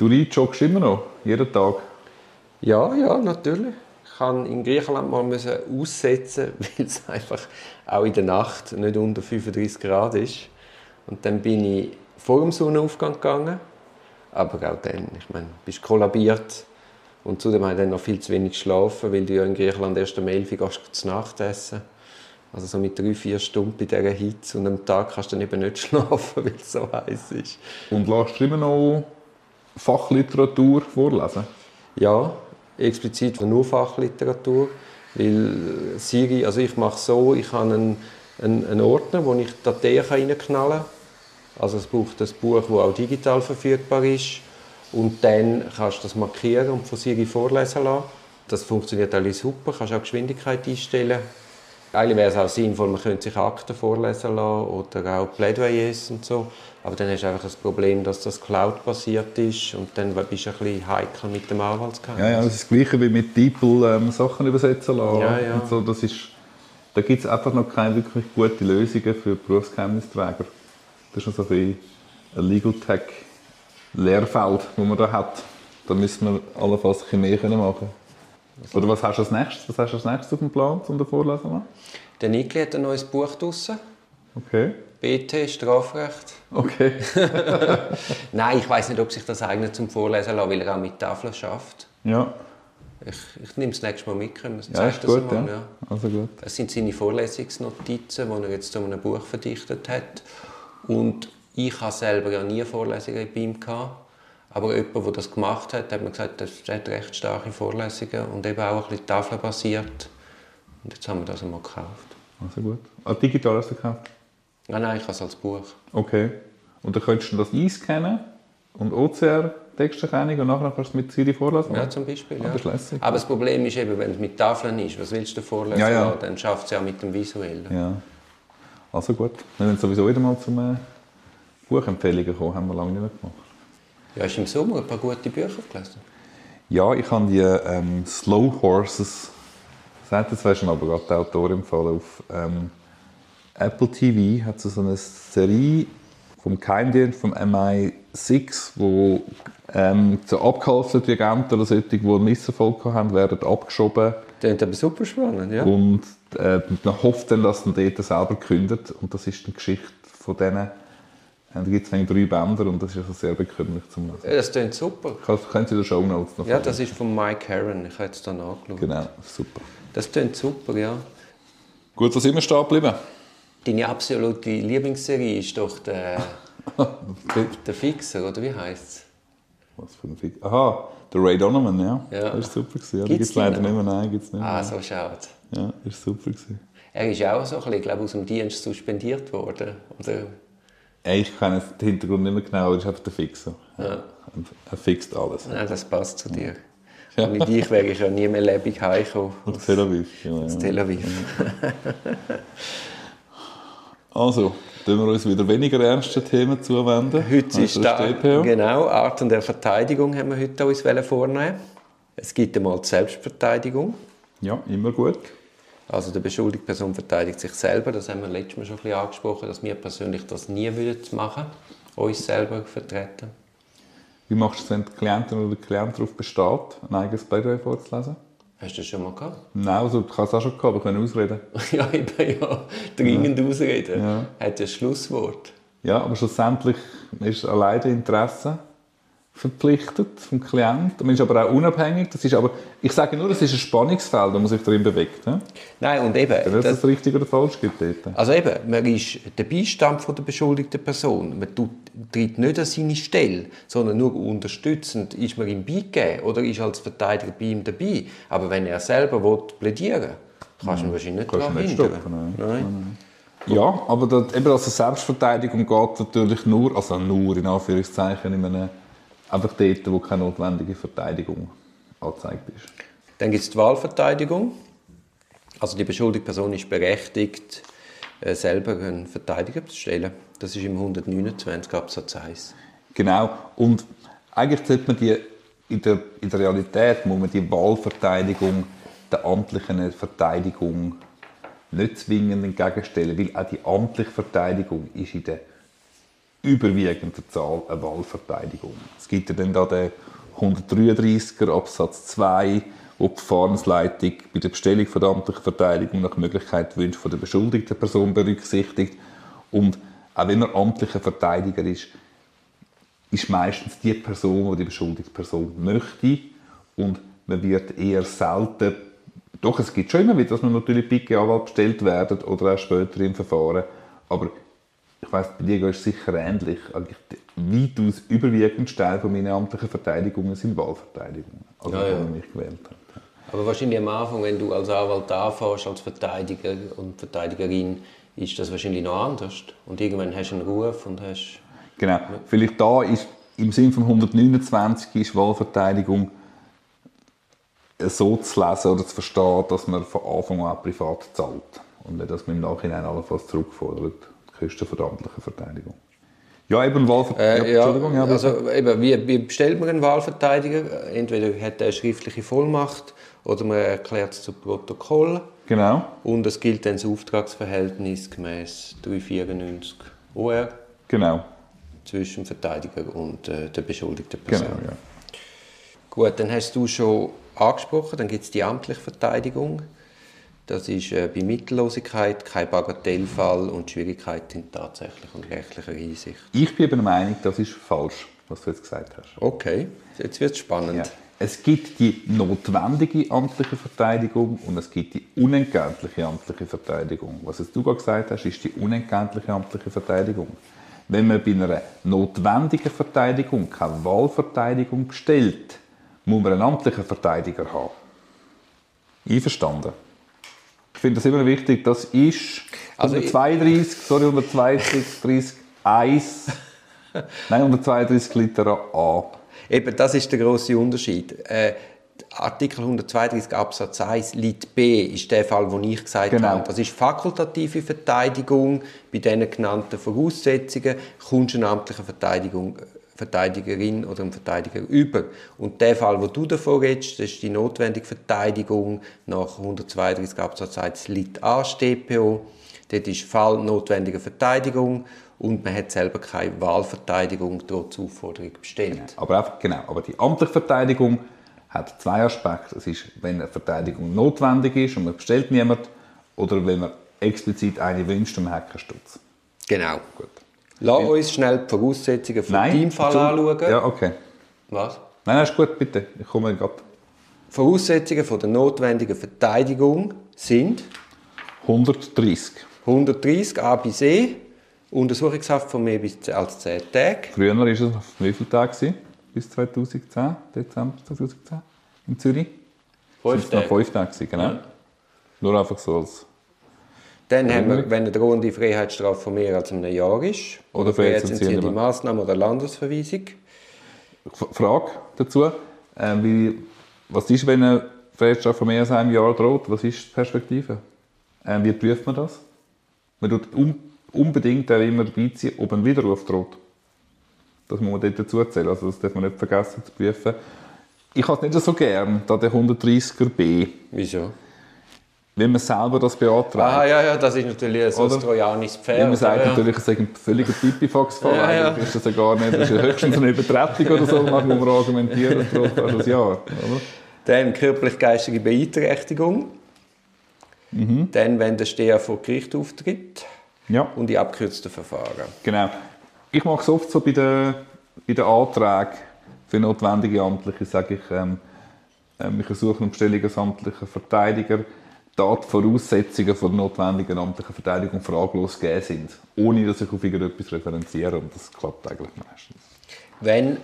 Du joggst immer noch, jeden Tag? Ja, ja, natürlich. Ich kann in Griechenland mal müssen aussetzen, weil es einfach auch in der Nacht nicht unter 35 Grad ist. Und dann bin ich vor dem Sonnenaufgang gegangen. Aber auch dann, ich meine, bist kollabiert. Und zudem habe ich dann noch viel zu wenig geschlafen, weil du ja in Griechenland erst um 11 Uhr zu Nacht essen. Also so mit drei, vier Stunden bei dieser Hitze und am Tag kannst du dann eben nicht schlafen, weil es so heiß ist. Und lässt du immer noch Fachliteratur vorlesen? Ja, explizit nur Fachliteratur, weil Siri, also ich mache so, ich habe einen, einen, einen Ordner, wo ich Dateien reinknallen kann. Also es braucht ein Buch, das auch digital verfügbar ist und dann kannst du das markieren und von Siri vorlesen lassen. Das funktioniert alles super, kannst auch Geschwindigkeit einstellen. Eigentlich wäre es auch sinnvoll, man könnte sich Akten vorlesen lassen oder auch Plädoyers und so. Aber dann hast du einfach das Problem, dass das Cloud-basiert ist und dann bist du ein bisschen heikel mit dem Anwaltsgeheimnis. Ja, ja, das ist das Gleiche wie mit DeepL ähm, Sachen übersetzen lassen. Ja, ja. Und so, das ist, da gibt es einfach noch keine wirklich gute Lösungen für Berufsgeheimnisträger. Das ist noch so ein, ein Legal Tech Lehrfeld, das man da hat. Da müssen wir allenfalls ein bisschen mehr machen Oder was hast du als nächstes? Was hast du als nächstes auf dem Plan, um da vorlesen Der Nikli hat ein neues Buch draussen. Okay. BT, Strafrecht. Okay. Nein, ich weiß nicht, ob sich das eignet zum Vorlesen lassen, weil er auch mit Tafeln schafft. Ja. Ich, ich nehme es nächstes Mal mit, können ja, ist gut, mal, ja. ja. Also gut. Das sind seine Vorlesungsnotizen, die er jetzt zu einem Buch verdichtet hat. Und ich habe selber ja nie Vorlesungen bei ihm gehabt. Aber jemand, der das gemacht hat, hat mir gesagt, das hat recht starke Vorlesungen und eben auch ein bisschen tafelbasiert. Und jetzt haben wir das einmal gekauft. Also gut. Ah, digital hast du gekauft? Nein, nein, ich habe es als Buch. Okay. Und dann könntest du das einscannen und OCR Texterkennung und nachher kannst du mit Siri vorlesen? Ja, zum Beispiel. Ah, ja. lässig. Aber das Problem ist eben, wenn es mit Tafeln ist, was willst du vorlesen? Ja, ja. Dann schafft es ja auch mit dem Visuellen. Ja. Also gut. Wir sind sowieso wieder mal zum Buchempfehlungen gekommen, haben wir lange nicht mehr gemacht. Ja, hast du im Sommer ein paar gute Bücher gelesen? Ja, ich habe die ähm, Slow Horses, sagt jetzt weißt du aber gerade die Autorin empfohlen, auf ähm, Apple TV hat so eine Serie vom Geheimdienst vom MI6, wo ähm, so abgehalfterte Agenten oder solche, die einen Misserfolg haben, werden abgeschoben. Das ist aber super spannend, ja. Und äh, man hofft dann, dass dann dort selber kündet. Und das ist die Geschichte von denen. Da gibt es drei Bänder und das ist also sehr bekümmlich zum Lesen. Ja, das klingt super. Können Sie in den Show Notes noch Ja, das ist von Mike Herron. Ich habe es dann angeschaut. Genau, super. Das klingt super, ja. Gut, was immer stehen geblieben? Deine absolute Lieblingsserie ist doch der, der Fixer, oder wie heißt es? Was für ein Fixer? Aha, der Ray Donovan, ja. Ja. Das war super. Gewesen. Ja, Gibt's gibt es leider nicht mehr. Nein, gibt's nicht mehr. Ah, so schade. Ja, das war super. Gewesen. Er ist auch so ein bisschen, glaube aus dem Dienst suspendiert worden. Oder? Ja, ich kenne den Hintergrund nicht mehr genau, aber er ist einfach der Fixer. Ja. Er fixt alles. Nein, das passt zu dir. Ja. Ohne dich wäre ich ja nie mehr lebendig heimgekommen. Aus Tel Aviv. Aus ja. Tel Aviv. Also, tun wir uns wieder weniger ernsten Themen zuwenden. Heute ist Also da, das DPO. genau, Art der Verteidigung haben wir heute uns vornehmen. Es gibt einmal die Selbstverteidigung. Ja, immer gut. Also die beschuldigte Person verteidigt sich selber. Das haben wir letztes Mal schon ein bisschen angesprochen, dass wir persönlich das nie würden machen, uns selber vertreten. Wie machst du es, wenn die Klientin oder der Klient darauf besteht, ein eigenes Plädoyer vorzulesen? Hast du das schon mal gehabt? Nein, also, ich habe es auch schon gehabt, wir können ausreden. ja, eben ja. Dringend ausreden. Ja. Hat ja das Schlusswort. Ja, aber schlussendlich ist alleine Interesse verpflichtet vom Klienten. Man ist aber auch unabhängig. Das ist aber, ich sage nur, das ist ein Spannungsfeld, das man sich darin bewegt. Ne? Nein, und eben, Wenn es das, das richtig oder falsch gibt dort. also eben, man ist der Beistand von der beschuldigten Person. Man tut, tritt nicht an seine Stelle, sondern nur unterstützend ist man ihm beigegeben oder ist als Verteidiger bei ihm dabei. Aber wenn er selber will plädieren will, kannst du ihn wahrscheinlich nicht daran hindern. stoppen, nein. Nein. Ja, aber das, eben also Selbstverteidigung geht natürlich nur, also nur in Anführungszeichen, in einem, einfach dort, wo keine notwendige Verteidigung angezeigt ist. Dann gibt es die Wahlverteidigung. Also die beschuldigte Person ist berechtigt, äh, selber einen Verteidiger zu stellen. Das ist im 129 Absatz 1. Genau. Und eigentlich sollte man die, in der, in der Realität muss man die Wahlverteidigung der amtlichen Verteidigung nicht zwingend entgegenstellen, weil auch die amtliche Verteidigung ist in der überwiegenden Zahl eine Wahlverteidigung. Es gibt ja dann da den 133er Absatz 2, wo die Verfahrensleitung bei der Bestellung von der amtlichen Verteidigung nach Möglichkeit wünscht von der beschuldigten Person berücksichtigt. Und auch wenn man amtlicher Verteidiger ist, ist meistens die Person, die die beschuldigte Person möchte und man wird eher selten doch, es gibt schon immer wieder, dass man natürlich Picke Anwalt bestellt werden oder auch später im Verfahren. Aber ich weiss, bei dir ist es sicher ähnlich. Eigentlich weitaus überwiegend Teil von meinen amtlichen Verteidigungen sind Wahlverteidigungen, also Ja, ja. man mich gewählt hat. Aber wahrscheinlich am Anfang, wenn du als Anwalt anfährst, als Verteidiger und Verteidigerin, ist das wahrscheinlich noch anders. Und irgendwann hast du einen Ruf und hast... Genau. Vielleicht da ist im Sinn von 129 ist Wahlverteidigung so zu lesen oder zu verstehen, dass man von Anfang an privat zahlt und nicht, dass man im Nachhinein allenfalls zurückfordert, die Kosten von der amtlichen Verteidigung. Ja, eben Wahlverteidigung. Äh, ja, Entschuldigung, ja, also eben, wie, wie bestellt man einen Wahlverteidiger? Entweder hat er eine schriftliche Vollmacht oder man erklärt es zu Protokoll. genau. Und es gilt dann das Auftragsverhältnis gemäß 394 OR Genau. zwischen dem Verteidiger und äh, der beschuldigten Genau, Person. ja. Gut, dann hast du schon angesprochen, dann gibt es die amtliche Verteidigung. Das ist äh, bei Mittellosigkeit kein Bagatellfall und die Schwierigkeit in tatsächlicher und rechtlicher Hinsicht. Ich bin der Meinung, das ist falsch, was du jetzt gesagt hast. Okay, jetzt wird es spannend. Ja. Es gibt die notwendige amtliche Verteidigung und es gibt die unentgeltliche amtliche Verteidigung. Was jetzt du gerade gesagt hast, ist die unentgeltliche amtliche Verteidigung. Wenn man bei einer notwendigen Verteidigung keine Wahlverteidigung bestellt, muss man einen amtlichen Verteidiger haben. Einverstanden? Ich finde das immer wichtig. Das ist Also ich- 132, sorry, 132, 30, 1, nein, 132 Liter A. Eben, das ist der große Unterschied. Äh, Artikel 132 Absatz 1 Lit B ist der Fall, den ich gesagt Genau. habe. Das ist fakultative Verteidigung. Bei diesen genannten Voraussetzungen kommst du Verteidigung, Verteidigerin oder einen Verteidiger über. Und der Fall, wo du davon redest, das ist die notwendige Verteidigung nach 132 Absatz 1 Lit A StPO. Dort ist Fall notwendige Verteidigung und man hat selber keine Wahlverteidigung trotz Aufforderung bestellt. Aber einfach, genau. Aber die amtliche Verteidigung hat zwei Aspekte. Es ist, wenn eine Verteidigung notwendig ist und man bestellt niemand, oder wenn man explizit eine wünscht und man hat keinen Stutz. Genau. Gut. Lass uns schnell die Voraussetzungen von deinem Fall Entschuldigung. anschauen. Ja, okay. Was? Nein, nein, ist gut, bitte. Ich komme gerade. Voraussetzungen von der notwendigen Verteidigung sind 130. 130 A bis E, Untersuchungshaft von mehr bis als 10 Tage. Früher war es auf wie viele Tage? Bis 2010, Dezember 2010 in Zürich? Fünf Tage. Fünf Tage, genau. Ja. Nur einfach so als... Dann haben wir, wenn eine drohende Freiheitsstrafe von mehr als einem Jahr ist, Oder oder freiheitsentziehende Maßnahme oder Landesverweisung. Frage dazu. Äh, wie, was ist, wenn eine Freiheitsstrafe von mehr als einem Jahr droht? Was ist die Perspektive? Äh, wie prüft man das? Man tut un unbedingt immer beiziehen, ob ein Widerruf droht. Das muss man dort dazu erzählen. Also das darf man nicht vergessen zu prüfen. Ich habe es nicht so gern, da der 130er B. Wieso? Wenn man selber das beantragt. Ah, ja, ja, das ist natürlich ein Oder? trojanisches Pferd. Wenn man sagt ja, natürlich, es sei ein völliger Pipifax-Fall, Ja, ja. ist das ja gar nicht, das ist ja höchstens eine Übertretung oder so, nach wo man argumentieren, trotz eines Jahr. Oder? Dann körperlich-geistige Beeinträchtigung. Mhm. Dann, wenn der Steher vor Gericht auftritt. Ja. Und die abkürzten Verfahren. Genau. Ich mache es oft so bei den, bei den Anträgen für notwendige Amtliche, sage ich, ähm, ähm, ich ersuche eine Bestellung als amtlicher Verteidiger, da die Voraussetzungen für die notwendigen amtlichen Verteidigung fraglos gegeben sind, ohne dass ich auf irgendetwas referenziere und das klappt eigentlich meistens. Wenn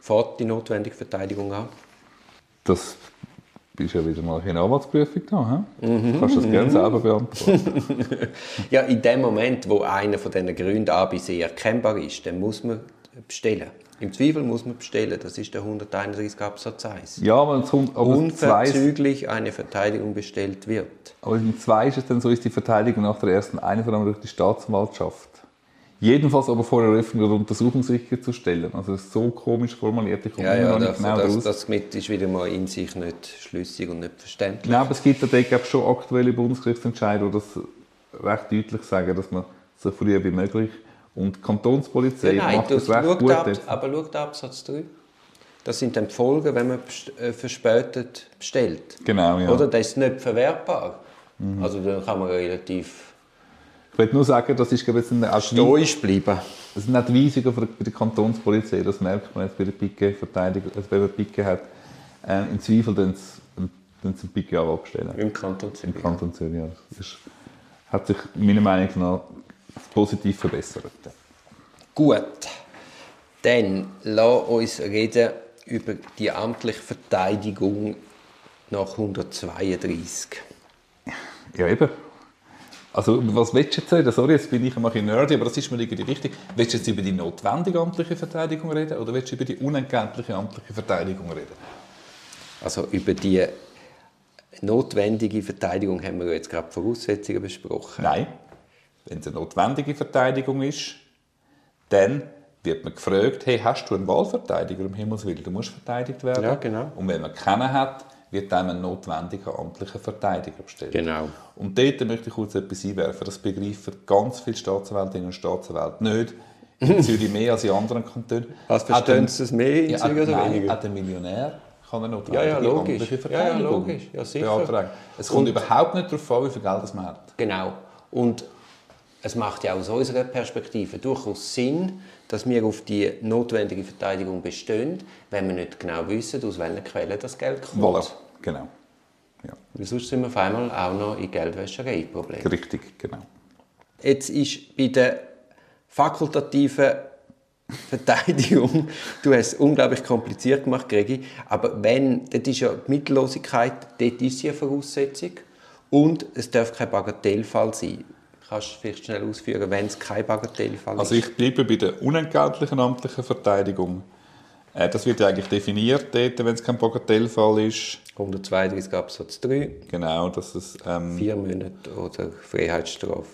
fährt die notwendige Verteidigung an? Das bist ja wieder mal in Anwaltsprüfung da, he? Mhm. Du kannst das gerne selber beantworten. Ja, in dem Moment, wo einer von diesen Gründen A bis E erkennbar ist, dann muss man bestellen. Im Zweifel muss man bestellen. Das ist der 131 Absatz 1. ja, aber, es kommt, aber im zwei, Unverzüglich eine Verteidigung bestellt wird. aber im zwei ist es dann so, ist die Verteidigung nach der ersten Einvernahme durch die Staatsanwaltschaft. Jedenfalls aber vor Eröffnung der Untersuchung sicherzustellen. Also es ist so komisch formuliert, ich komme Ja, ja, noch nicht das, genau das, raus. das mit ist wieder mal in sich nicht schlüssig und nicht verständlich. Nein, aber es gibt dort, glaube schon aktuelle Bundesgerichtsentscheide, die das recht deutlich sagen, dass man so früh wie möglich Und die Kantonspolizei Nein, macht das recht gut. ab, aber schau den Absatz 3. Das sind dann die Folgen, wenn man äh, verspätet bestellt. Genau, ja. Mhm. Oder? Das ist nicht verwertbar. Also dann kann man relativ Ich will nur sagen, das ist glaube ich, auch stoisch bleiben. das sind auch die Weisungen bei der Kantonspolizei. Das merkt man jetzt bei der Pike-Verteidigung, also wenn man Pike hat. Ähm, Im Zweifel dann sie einen Pike-Anwalt bestellen. Im Kanton Zürich. Im Kanton Zürich. Ja. Das ist, hat sich meiner Meinung nach positiv verbessert. Gut. Dann lass uns reden über die amtliche Verteidigung nach 132. Ja, eben. Also, was willst du jetzt reden? Sorry, jetzt bin ich ein bisschen nerdy, aber das ist mir irgendwie richtig. Willst du jetzt über die notwendige amtliche Verteidigung reden oder willst du über die unentgeltliche amtliche Verteidigung reden? Also über die notwendige Verteidigung haben wir jetzt gerade Voraussetzungen besprochen. Nein. Wenn es eine notwendige Verteidigung ist, dann wird man gefragt, hey, hast du einen Wahlverteidiger um Himmels Willen? Du musst verteidigt werden. Ja, genau. Und wenn man keinen hat, wird einem ein notwendiger amtlicher Verteidiger bestellt. Genau. Und dort möchte ich kurz etwas einwerfen. Das begreifen ganz viele Staatsanwältinnen und Staatsanwälte nicht. In Zürich mehr als in anderen Kantonen. Was verstehen Sie es mehr in ja, Zürich oder nein, weniger? Hat ein Millionär kann er notwendige Ja, ja, logisch. amtliche Ja, ja, Verteidigung logisch. Ja, sicher. beantragen. Es kommt überhaupt nicht darauf an, wie viel Geld man hat. Genau. Und es macht ja aus unserer Perspektive durchaus Sinn, dass wir auf die notwendige Verteidigung bestehen, wenn wir nicht genau wissen, aus welchen Quellen das Geld kommt. Voilà. Genau. Ja. Weil sonst sind wir auf einmal auch noch in Geldwäscherei-Problemen. Richtig, genau. Jetzt ist bei der fakultativen Verteidigung, du hast es unglaublich kompliziert gemacht, Gregi, aber wenn, dort ist ja die Mittellosigkeit, dort ist sie eine Voraussetzung und es darf kein Bagatellfall sein. Kannst du vielleicht schnell ausführen, wenn es kein Bagatellfall Also ist? ich bleibe bei der unentgeltlichen amtlichen Verteidigung. Äh, Das wird ja eigentlich definiert dort, wenn es kein Bagatellfall ist. 132 Absatz 3, Genau, dass es ähm, vier Monate oder Freiheitsstrafe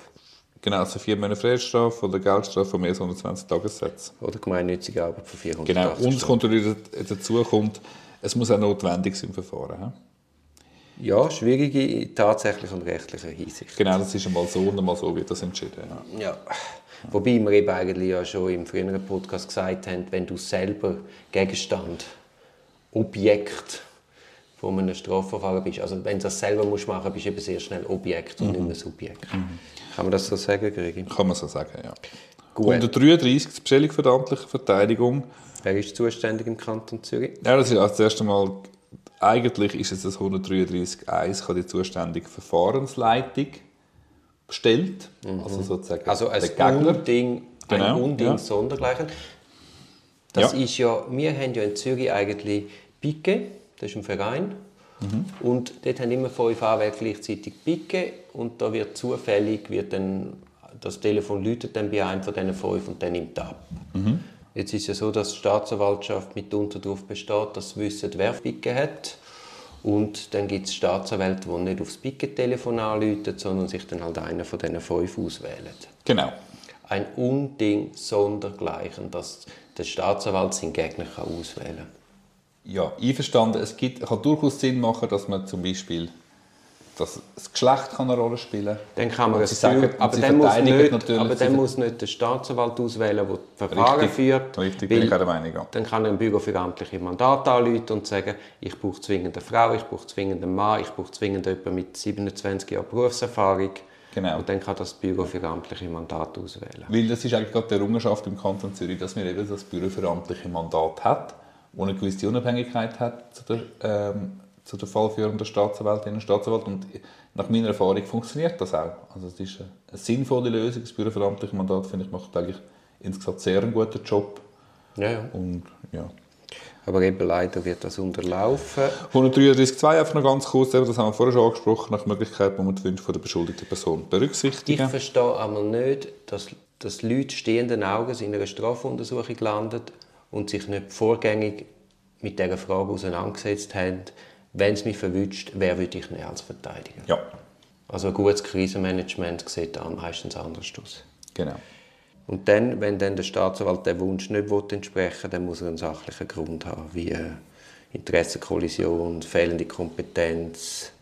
genau, also vier Monate Freiheitsstrafe oder Geldstrafe von mehr als 120 Tagessätzen. oder gemeinnützige Arbeit von 480 Genau, und es kommt natürlich dazu, kommt, es muss auch notwendig sein im Verfahren. Ja, schwierige in tatsächlicher und rechtlicher Hinsicht. Genau, das ist einmal so und einmal so wird das entschieden. Ja. Ja. Wobei wir eben eigentlich ja schon im früheren Podcast gesagt haben, wenn du selber Gegenstand, Objekt von einem Strafverfahren bist, also wenn du das selber musst machen bist du eben sehr schnell Objekt und nicht mehr Subjekt. Kann man das so sagen, Gregi? Kann man so sagen, ja. Gut. 133, die Bestellung amtliche Verteidigung. Wer ist zuständig im Kanton Zürich? Ja, das ist als erstes Mal, eigentlich ist es das 133.1, kann die zuständige Verfahrensleitung bestellt. Also sozusagen Also ein Gegner. Unding, ein Genau, Unding ja. sondergleichen. Das Ja. ist ja, wir haben ja in Zürich eigentlich Pike, das ist ein Verein. Mhm. Und dort haben immer fünf Anwälte gleichzeitig Pike und da wird zufällig, wird dann, das Telefon läutet dann bei einem von diesen fünf und dann nimmt ab. Mhm. Jetzt ist ja so, dass die Staatsanwaltschaft mitunter darauf besteht, dass sie wissen, wer Pike hat. Und dann gibt es Staatsanwälte, die nicht aufs Pike-Telefon anrufen, sondern sich dann halt einen von diesen fünf auswählen Genau. ein Unding sondergleichen, dass der Staatsanwalt seinen Gegner kann auswählen kann. Ja, einverstanden. Es gibt, kann durchaus Sinn machen, dass man zum Beispiel dass das Geschlecht kann eine Rolle spielen Dann kann man es sagen, aber dann, muss nicht, aber dann muss nicht der Staatsanwalt auswählen, der das Verfahren Richtig, führt. richtig, bin ich der Meinung. Dann kann ein Büro für amtliche Mandate anrufen und sagen, ich brauche zwingend eine Frau, ich brauche zwingend einen Mann, ich brauche zwingend jemanden mit 27 Jahren Berufserfahrung. Genau. Und dann kann das Büro für amtliche Mandate auswählen. Weil das ist eigentlich gerade die Errungenschaft im Kanton Zürich, dass wir eben das Büro für amtliche Mandat hat, wo eine gewisse Unabhängigkeit hat zu der, ähm, zu der fallführenden Staatsanwältin und Staatsanwalt. Und nach meiner Erfahrung funktioniert das auch. Also es ist eine, sinnvolle Lösung. Das Büro für amtliche Mandat, finde ich, macht eigentlich insgesamt sehr einen guten Job. Ja, ja. Und ja. Aber eben leider wird das unterlaufen. 133.2 einfach noch ganz kurz, das haben wir vorher schon angesprochen, nach Möglichkeit, man die Wünsche von der beschuldigten Person Ich berücksichtigen. verstehe aber nicht, dass, dass Leute stehenden Auges in einer Strafuntersuchung landen und sich nicht vorgängig mit dieser Frage auseinandergesetzt haben, wenn es mich verwünscht, wer würde ich nehmen als Verteidiger? Ja, Also ein gutes Krisenmanagement sieht dann meistens anders aus. genau. Und dann, wenn dann der Staatsanwalt den Wunsch nicht entsprechen will, dann muss er einen sachlichen Grund haben, wie äh, Interessenkollision, fehlende Kompetenz,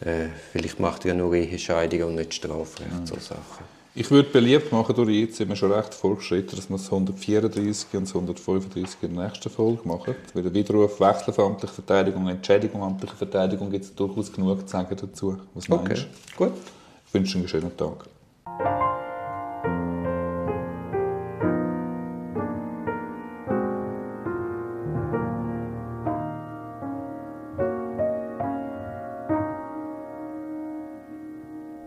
äh, vielleicht macht er nur Ehescheidungen und nicht Strafrecht, so Sachen. Ich würde beliebt machen, durch jetzt sind wir schon recht fortgeschritten, dass wir das 134 und das 135 in der nächsten Folge machen. Weil der Widerruf wechselveramtliche Verteidigung und Entschädigung amtliche Verteidigung gibt es durchaus genug zu sagen dazu. Was Okay, gut. Ich wünsche einen schönen Tag.